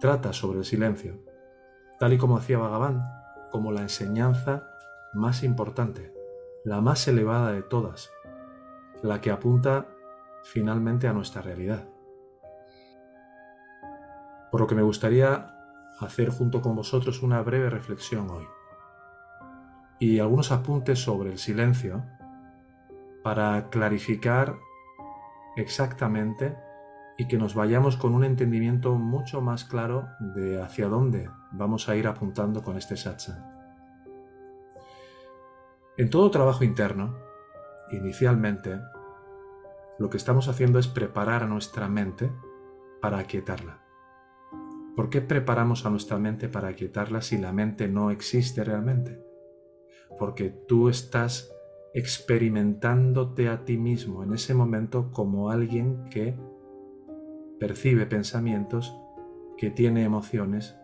Trata sobre el silencio, tal y como hacía Bhagavan, como la enseñanza más importante, la más elevada de todas, la que apunta finalmente a nuestra realidad. Por lo que me gustaría hacer junto con vosotros una breve reflexión hoy y algunos apuntes sobre el silencio para clarificar exactamente y que nos vayamos con un entendimiento mucho más claro de hacia dónde vamos a ir apuntando con este satsang. En todo trabajo interno, inicialmente, lo que estamos haciendo es preparar a nuestra mente para aquietarla. ¿Por qué preparamos a nuestra mente para aquietarla si la mente no existe realmente? Porque tú estás experimentándote a ti mismo en ese momento como alguien que percibe pensamientos, que tiene emociones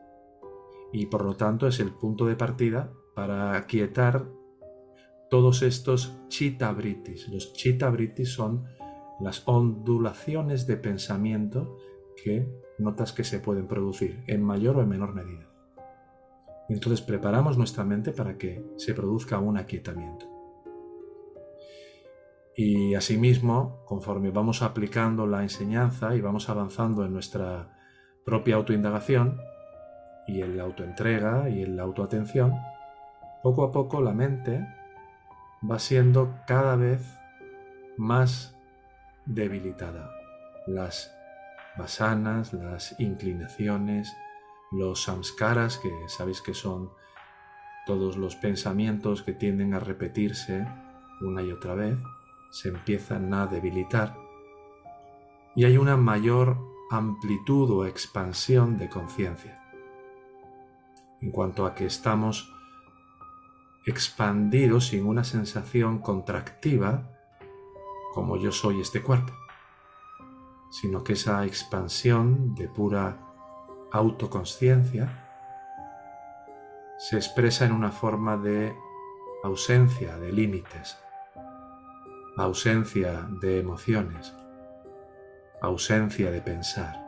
y por lo tanto es el punto de partida para aquietar todos estos chitabritis. Los chitabritis son las ondulaciones de pensamiento que notas que se pueden producir en mayor o en menor medida. entonces preparamos nuestra mente para que se produzca un aquietamiento. Y asimismo, conforme vamos aplicando la enseñanza y vamos avanzando en nuestra propia autoindagación y en la autoentrega y en la autoatención, poco a poco la mente va siendo cada vez más debilitada. Las vasanas, las inclinaciones, los samskaras, que sabéis que son todos los pensamientos que tienden a repetirse una y otra vez, se empiezan a debilitar y hay una mayor amplitud o expansión de conciencia. En cuanto a que estamos expandidos sin una sensación contractiva como yo soy este cuerpo, sino que esa expansión de pura autoconsciencia se expresa en una forma de ausencia de límites, ausencia de emociones, ausencia de pensar.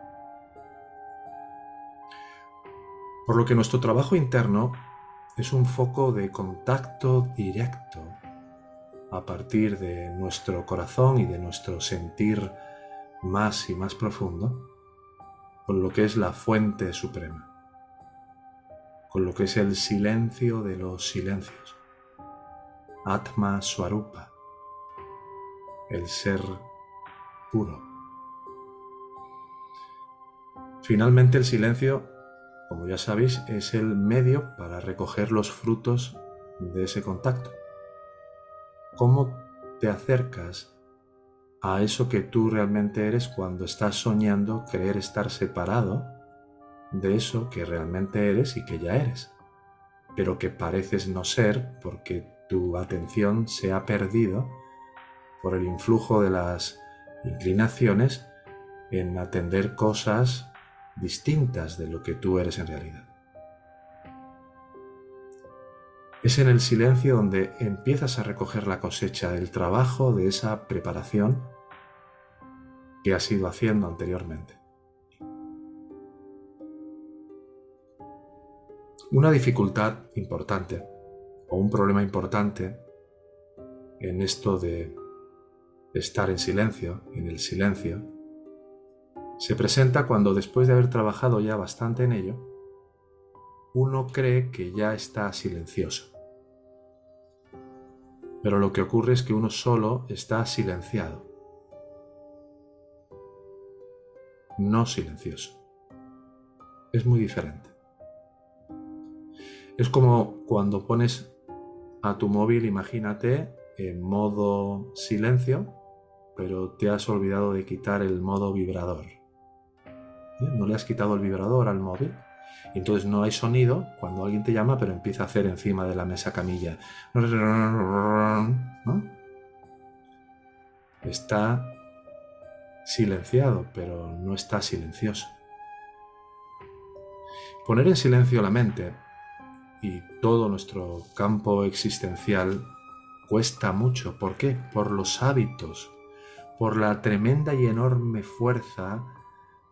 Por lo que nuestro trabajo interno es un foco de contacto directo a partir de nuestro corazón y de nuestro sentir más y más profundo con lo que es la fuente suprema, con lo que es el silencio de los silencios, Atma Swarupa, el ser puro. Finalmente el silencio, como ya sabéis, es el medio para recoger los frutos de ese contacto. ¿Cómo te acercas a eso que tú realmente eres cuando estás soñando creer estar separado de eso que realmente eres y que ya eres, pero que pareces no ser porque tu atención se ha perdido por el influjo de las inclinaciones en atender cosas distintas de lo que tú eres en realidad. Es en el silencio donde empiezas a recoger la cosecha del trabajo de esa preparación que has ido haciendo anteriormente. Una dificultad importante o un problema importante en esto de estar en silencio, en el silencio, se presenta cuando después de haber trabajado ya bastante en ello, uno cree que ya está silencioso. Pero lo que ocurre es que uno solo está silenciado, no silencioso. Es muy diferente. Es como cuando pones a tu móvil, imagínate, en modo silencio pero te has olvidado de quitar el modo vibrador. ¿Eh? No le has quitado el vibrador al móvil. Y entonces no hay sonido cuando alguien te llama, pero empieza a hacer encima de la mesa camilla. Está silenciado, pero no está silencioso. Poner en silencio la mente y todo nuestro campo existencial cuesta mucho. ¿Por qué? Por los hábitos por la tremenda y enorme fuerza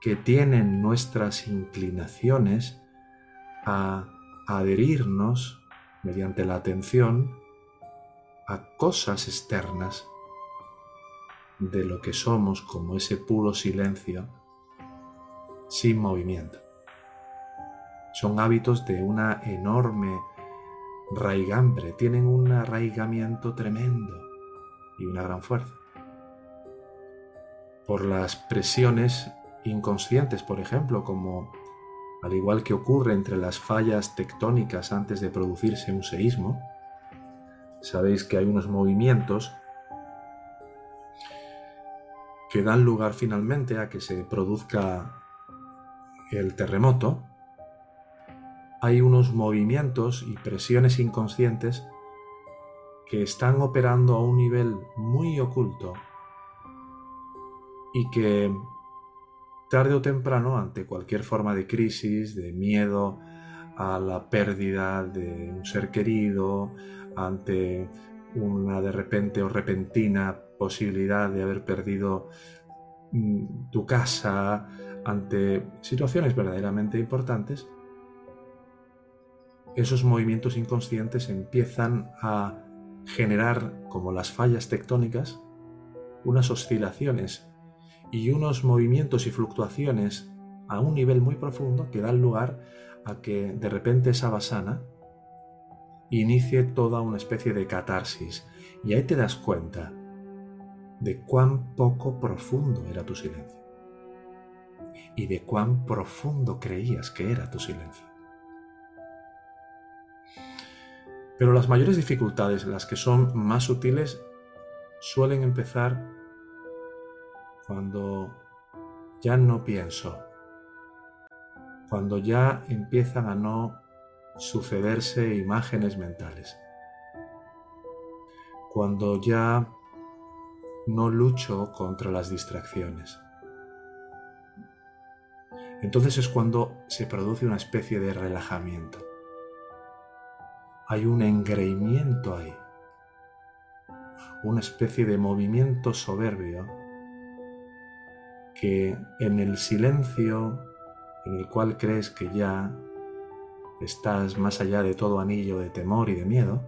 que tienen nuestras inclinaciones a adherirnos mediante la atención a cosas externas de lo que somos como ese puro silencio sin movimiento. Son hábitos de una enorme raigambre, tienen un arraigamiento tremendo y una gran fuerza. Por las presiones inconscientes, por ejemplo, como al igual que ocurre entre las fallas tectónicas antes de producirse un seísmo, sabéis que hay unos movimientos que dan lugar finalmente a que se produzca el terremoto, hay unos movimientos y presiones inconscientes que están operando a un nivel muy oculto y que tarde o temprano, ante cualquier forma de crisis, de miedo a la pérdida de un ser querido, ante una de repente o repentina posibilidad de haber perdido mm, tu casa, ante situaciones verdaderamente importantes, esos movimientos inconscientes empiezan a generar, como las fallas tectónicas, unas oscilaciones y unos movimientos y fluctuaciones a un nivel muy profundo que dan lugar a que de repente esa basana inicie toda una especie de catarsis. Y ahí te das cuenta de cuán poco profundo era tu silencio. Y de cuán profundo creías que era tu silencio. Pero las mayores dificultades, las que son más sutiles, suelen empezar cuando ya no pienso, cuando ya empiezan a no sucederse imágenes mentales. Cuando ya no lucho contra las distracciones. Entonces es cuando se produce una especie de relajamiento. Hay un engreimiento ahí, una especie de movimiento soberbio que en el silencio en el cual crees que ya estás más allá de todo anillo de temor y de miedo,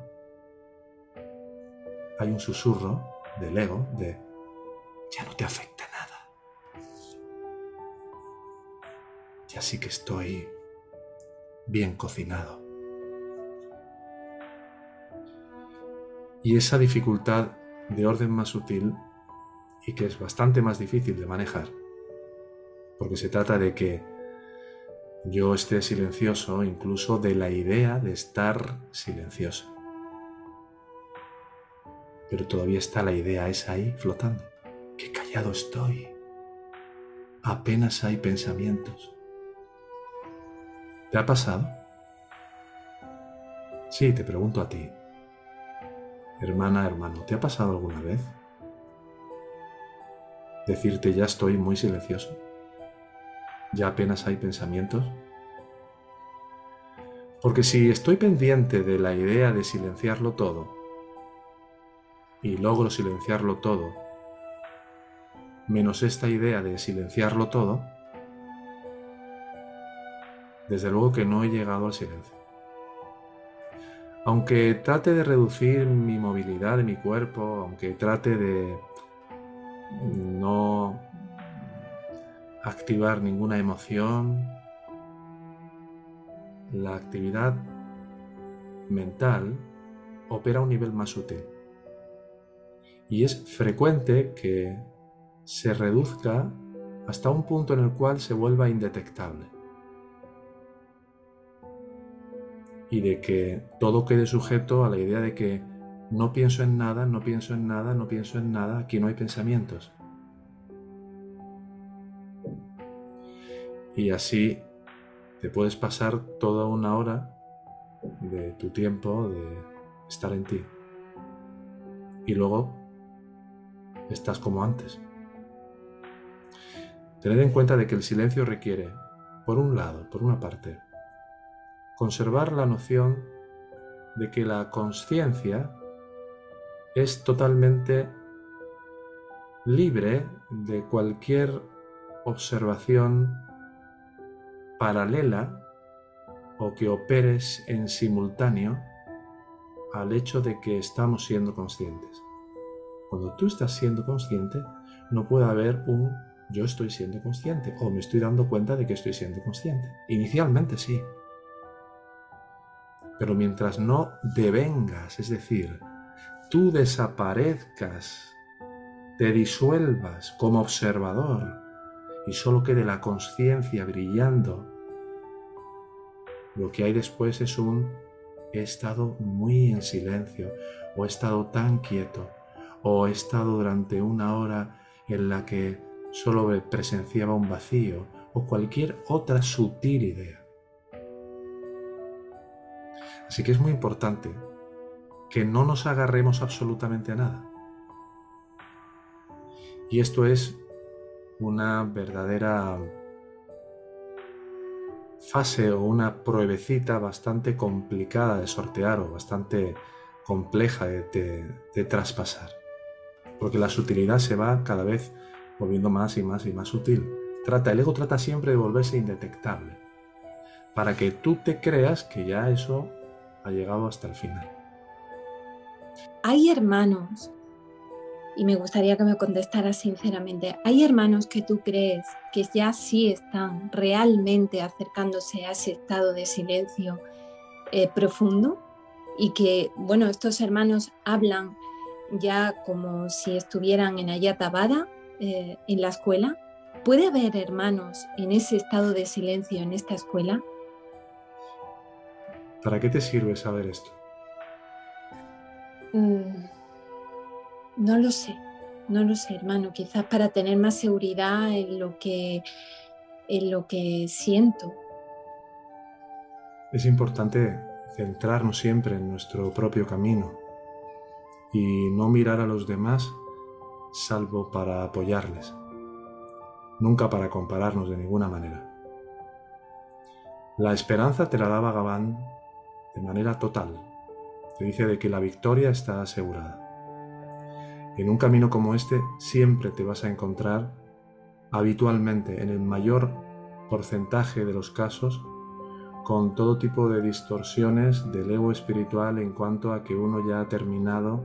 hay un susurro del ego de ya no te afecta nada. Ya sí que estoy bien cocinado. Y esa dificultad de orden más sutil y que es bastante más difícil de manejar, porque se trata de que yo esté silencioso incluso de la idea de estar silencioso. Pero todavía está la idea esa ahí flotando. Qué callado estoy. Apenas hay pensamientos. ¿Te ha pasado? Sí, te pregunto a ti. Hermana, hermano, ¿te ha pasado alguna vez? Decirte ya estoy muy silencioso ya apenas hay pensamientos? Porque si estoy pendiente de la idea de silenciarlo todo, y logro silenciarlo todo, menos esta idea de silenciarlo todo, desde luego que no he llegado al silencio. Aunque trate de reducir mi movilidad de mi cuerpo, aunque trate de no activar ninguna emoción. La actividad mental opera a un nivel más sutil. Y es frecuente que se reduzca hasta un punto en el cual se vuelva indetectable. Y de que todo quede sujeto a la idea de que no pienso en nada, no pienso en nada, no pienso en nada, aquí no hay pensamientos. Y así te puedes pasar toda una hora de tu tiempo de estar en ti. Y luego estás como antes. Tened en cuenta de que el silencio requiere, por un lado, por una parte, conservar la noción de que la conciencia es totalmente libre de cualquier observación paralela o que operes en simultáneo al hecho de que estamos siendo conscientes. Cuando tú estás siendo consciente, no puede haber un yo estoy siendo consciente o me estoy dando cuenta de que estoy siendo consciente. Inicialmente sí. Pero mientras no devengas, es decir, tú desaparezcas, te disuelvas como observador y solo quede la conciencia brillando, lo que hay después es un he estado muy en silencio o he estado tan quieto o he estado durante una hora en la que solo presenciaba un vacío o cualquier otra sutil idea. Así que es muy importante que no nos agarremos absolutamente a nada. Y esto es una verdadera fase o una pruebecita bastante complicada de sortear o bastante compleja de, traspasar. Porque la sutilidad se va cada vez volviendo más y más y más sutil. Trata, el ego trata siempre de volverse indetectable. Para que tú te creas que ya eso ha llegado hasta el final. Hay hermanos y me gustaría que me contestaras sinceramente, ¿hay hermanos que tú crees que ya sí están realmente acercándose a ese estado de silencio eh, profundo? Y que, bueno, estos hermanos hablan ya como si estuvieran en Ayatabada, eh, en la escuela. ¿Puede haber hermanos en ese estado de silencio en esta escuela? ¿Para qué te sirve saber esto? Mm. No lo sé, no lo sé, hermano. Quizás para tener más seguridad en lo que, en lo que siento. Es importante centrarnos siempre en nuestro propio camino y no mirar a los demás salvo para apoyarles, nunca para compararnos de ninguna manera. La esperanza te la daba Gabán de manera total. Te dice de que la victoria está asegurada. En un camino como este siempre te vas a encontrar habitualmente, en el mayor porcentaje de los casos, con todo tipo de distorsiones del ego espiritual en cuanto a que uno ya ha terminado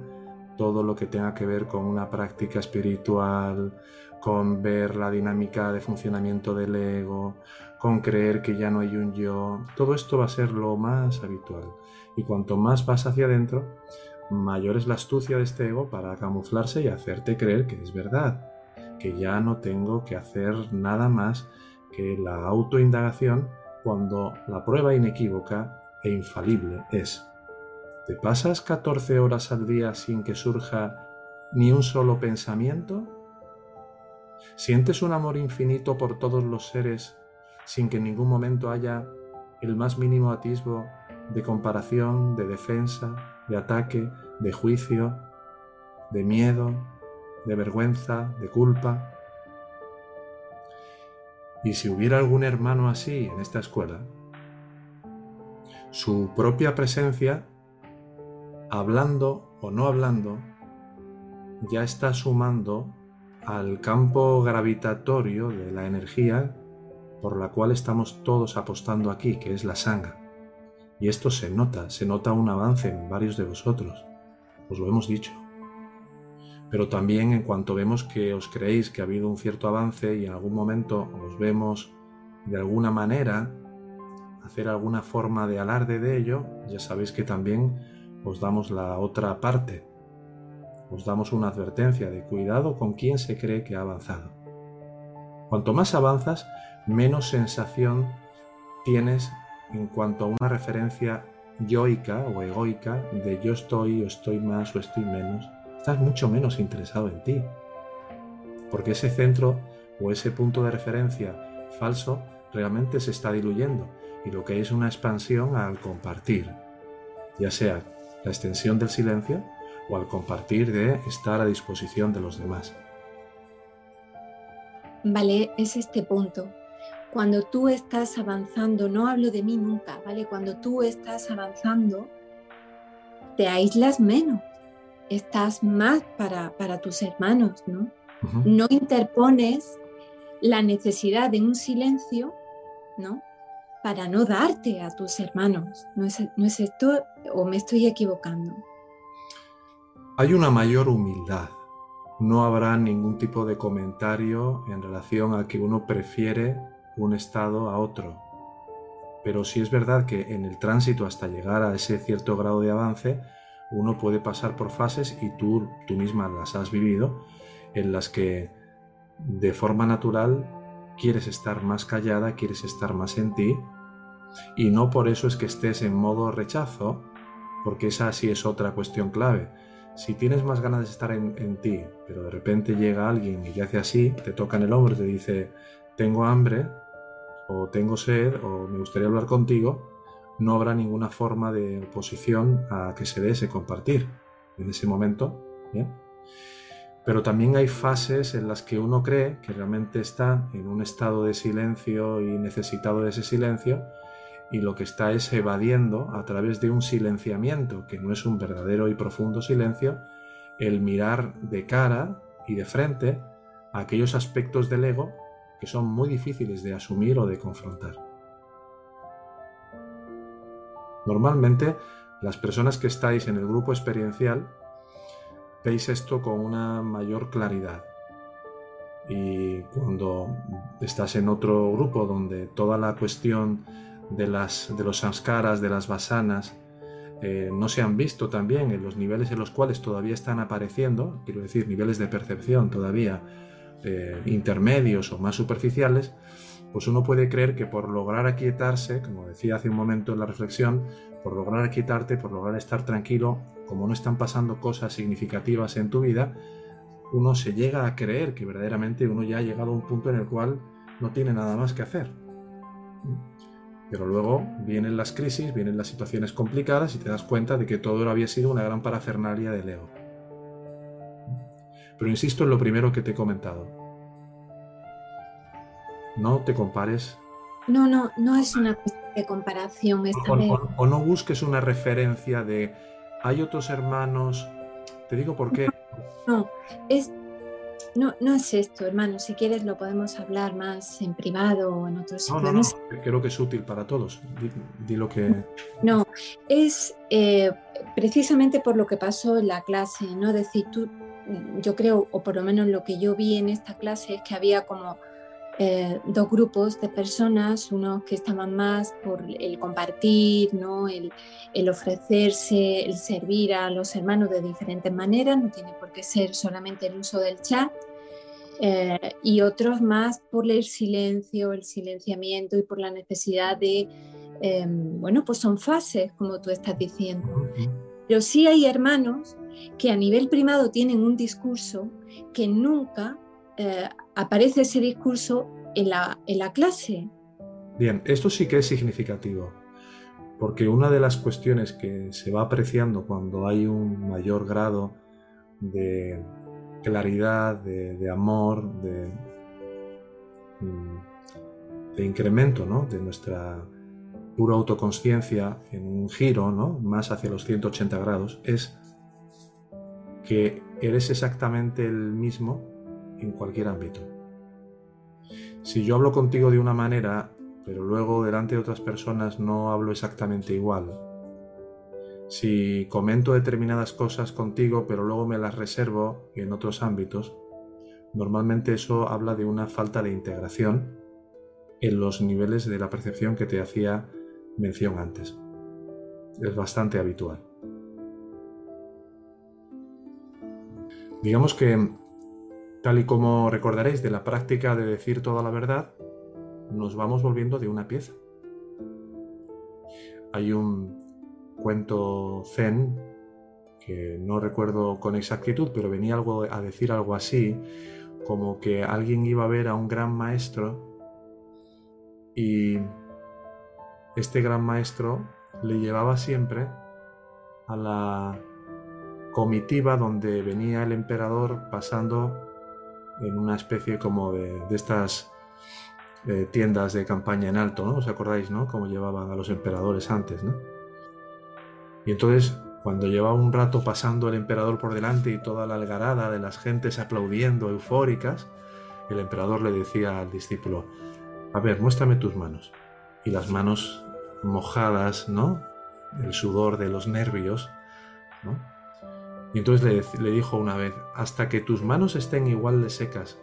todo lo que tenga que ver con una práctica espiritual, con ver la dinámica de funcionamiento del ego, con creer que ya no hay un yo. Todo esto va a ser lo más habitual. Y cuanto más vas hacia adentro, mayor es la astucia de este ego para camuflarse y hacerte creer que es verdad, que ya no tengo que hacer nada más que la autoindagación cuando la prueba inequívoca e infalible es, ¿te pasas 14 horas al día sin que surja ni un solo pensamiento? ¿Sientes un amor infinito por todos los seres sin que en ningún momento haya el más mínimo atisbo de comparación, de defensa, de ataque, de juicio, de miedo, de vergüenza, de culpa. Y si hubiera algún hermano así en esta escuela, su propia presencia, hablando o no hablando, ya está sumando al campo gravitatorio de la energía por la cual estamos todos apostando aquí, que es la sangre. Y esto se nota, se nota un avance en varios de vosotros, os lo hemos dicho. Pero también en cuanto vemos que os creéis que ha habido un cierto avance y en algún momento os vemos de alguna manera hacer alguna forma de alarde de ello, ya sabéis que también os damos la otra parte. Os damos una advertencia de cuidado con quien se cree que ha avanzado. Cuanto más avanzas, menos sensación tienes en cuanto a una referencia yoica o egoica de yo estoy o estoy más o estoy menos, estás mucho menos interesado en ti. Porque ese centro o ese punto de referencia falso realmente se está diluyendo y lo que es una expansión al compartir, ya sea la extensión del silencio o al compartir de estar a disposición de los demás. Vale, es este punto cuando tú estás avanzando, no hablo de mí nunca, ¿vale? Cuando tú estás avanzando, te aíslas menos, estás más para, para tus hermanos, ¿no? no interpones la necesidad de un silencio, ¿no? Para no darte a tus hermanos. ¿No es, ¿No es esto o me estoy equivocando? Hay una mayor humildad. No habrá ningún tipo de comentario en relación a que uno prefiere un estado a otro. Pero sí es verdad que en el tránsito hasta llegar a ese cierto grado de avance, uno puede pasar por fases y tú, tú misma las has vivido, en las que de forma natural quieres estar más callada, quieres estar más en ti, y no por eso es que estés en modo rechazo, porque esa sí es otra cuestión clave. Si tienes más ganas de estar en, en ti, pero de repente llega alguien y te hace así, te toca en el hombro y te dice, tengo hambre, o tengo sed, o me gustaría hablar contigo, no habrá ninguna forma de oposición a que se dé ese compartir en ese momento. Pero también hay fases en las que uno cree que realmente está en un estado de silencio y necesitado de ese silencio y lo que está es evadiendo a través de un silenciamiento, que no es un verdadero y profundo silencio, el mirar de cara y de frente a aquellos aspectos del ego que son muy difíciles de asumir o de confrontar. Normalmente, las personas que estáis en el grupo experiencial veis esto con una mayor claridad. Y cuando estás en otro grupo donde toda la cuestión de, las, de los sanskaras, de las basanas, eh, no se han visto también en los niveles en los cuales todavía están apareciendo, quiero decir, niveles de percepción todavía eh, intermedios o más superficiales, pues uno puede creer que por lograr aquietarse, como decía hace un momento en la reflexión, por lograr aquietarte, por lograr estar tranquilo, como no están pasando cosas significativas en tu vida, uno se llega a creer que verdaderamente uno ya ha llegado a un punto en el cual no tiene nada más que hacer. Pero luego vienen las crisis, vienen las situaciones complicadas y te das cuenta de que todo había sido una gran parafernalia del ego. Pero insisto en lo primero que te he comentado. No te compares. No, no, no es una cuestión de comparación esta o, vez. O, no busques una referencia de hay otros hermanos. Te digo por qué. No, es, no, no es esto, hermano. Si quieres lo podemos hablar más en privado o en otros no, no, no, creo que es útil para todos. Di, lo que. No, es eh, precisamente por lo que pasó en la clase, ¿no? Decir, tú yo creo, o por lo menos lo que yo vi en esta clase, es que había como eh, dos grupos de personas, unos que estaban más por el compartir, ¿no? el, ofrecerse, el servir a los hermanos de diferentes maneras, no tiene por qué ser solamente el uso del chat, eh, y otros más por el silencio, el silenciamiento y por la necesidad de, em, bueno, pues son fases, como tú estás diciendo. Pero sí hay hermanos que a nivel primado tienen un discurso que nunca eh, aparece ese discurso en la, en la clase. Bien, esto sí que es significativo, porque una de las cuestiones que se va apreciando cuando hay un mayor grado de claridad, de, amor, de, mm, de incremento ¿no? de nuestra pura autoconsciencia en un giro ¿no? más hacia los 180 grados, es que eres exactamente el mismo en cualquier ámbito. Si yo hablo contigo de una manera, pero luego delante de otras personas no hablo exactamente igual. Si comento determinadas cosas contigo, pero luego me las reservo en otros ámbitos, normalmente eso habla de una falta de integración en los niveles de la percepción que te hacía mención antes. Es bastante habitual. Digamos que, tal y como recordaréis de la práctica de decir toda la verdad, nos vamos volviendo de una pieza. Hay un cuento zen que no recuerdo con exactitud, pero venía algo a decir algo así, como que alguien iba a ver a un gran maestro y este gran maestro le llevaba siempre a la comitiva donde venía el emperador pasando en una especie como de, estas eh, tiendas de campaña en alto, ¿no? ¿Os acordáis, no? Cómo llevaban a los emperadores antes, ¿no? Y entonces Cuando llevaba un rato pasando el emperador por delante y toda la algarada de las gentes aplaudiendo eufóricas, el emperador le decía al discípulo, a ver, muéstrame tus manos. Y las manos mojadas, ¿no? El sudor de los nervios, ¿no? Y entonces le, dijo una vez, hasta que tus manos estén igual de secas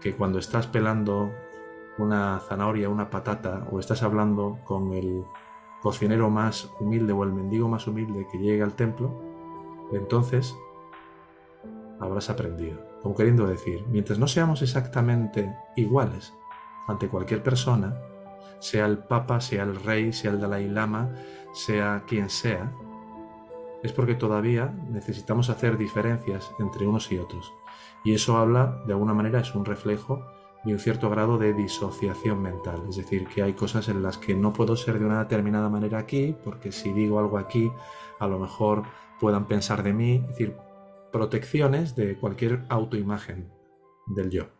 que cuando estás pelando una zanahoria, una patata, o estás hablando con el cocinero más humilde o el mendigo más humilde que llegue al templo, entonces habrás aprendido. Como queriendo decir, mientras no seamos exactamente iguales ante cualquier persona, sea el Papa, sea el Rey, sea el Dalai Lama, sea quien sea, es porque todavía necesitamos hacer diferencias entre unos y otros. Y eso habla, de alguna manera, es un reflejo de un cierto grado de disociación mental. Es decir, que hay cosas en las que no puedo ser de una determinada manera aquí, porque si digo algo aquí, a lo mejor puedan pensar de mí. Es decir, protecciones de cualquier autoimagen del yo.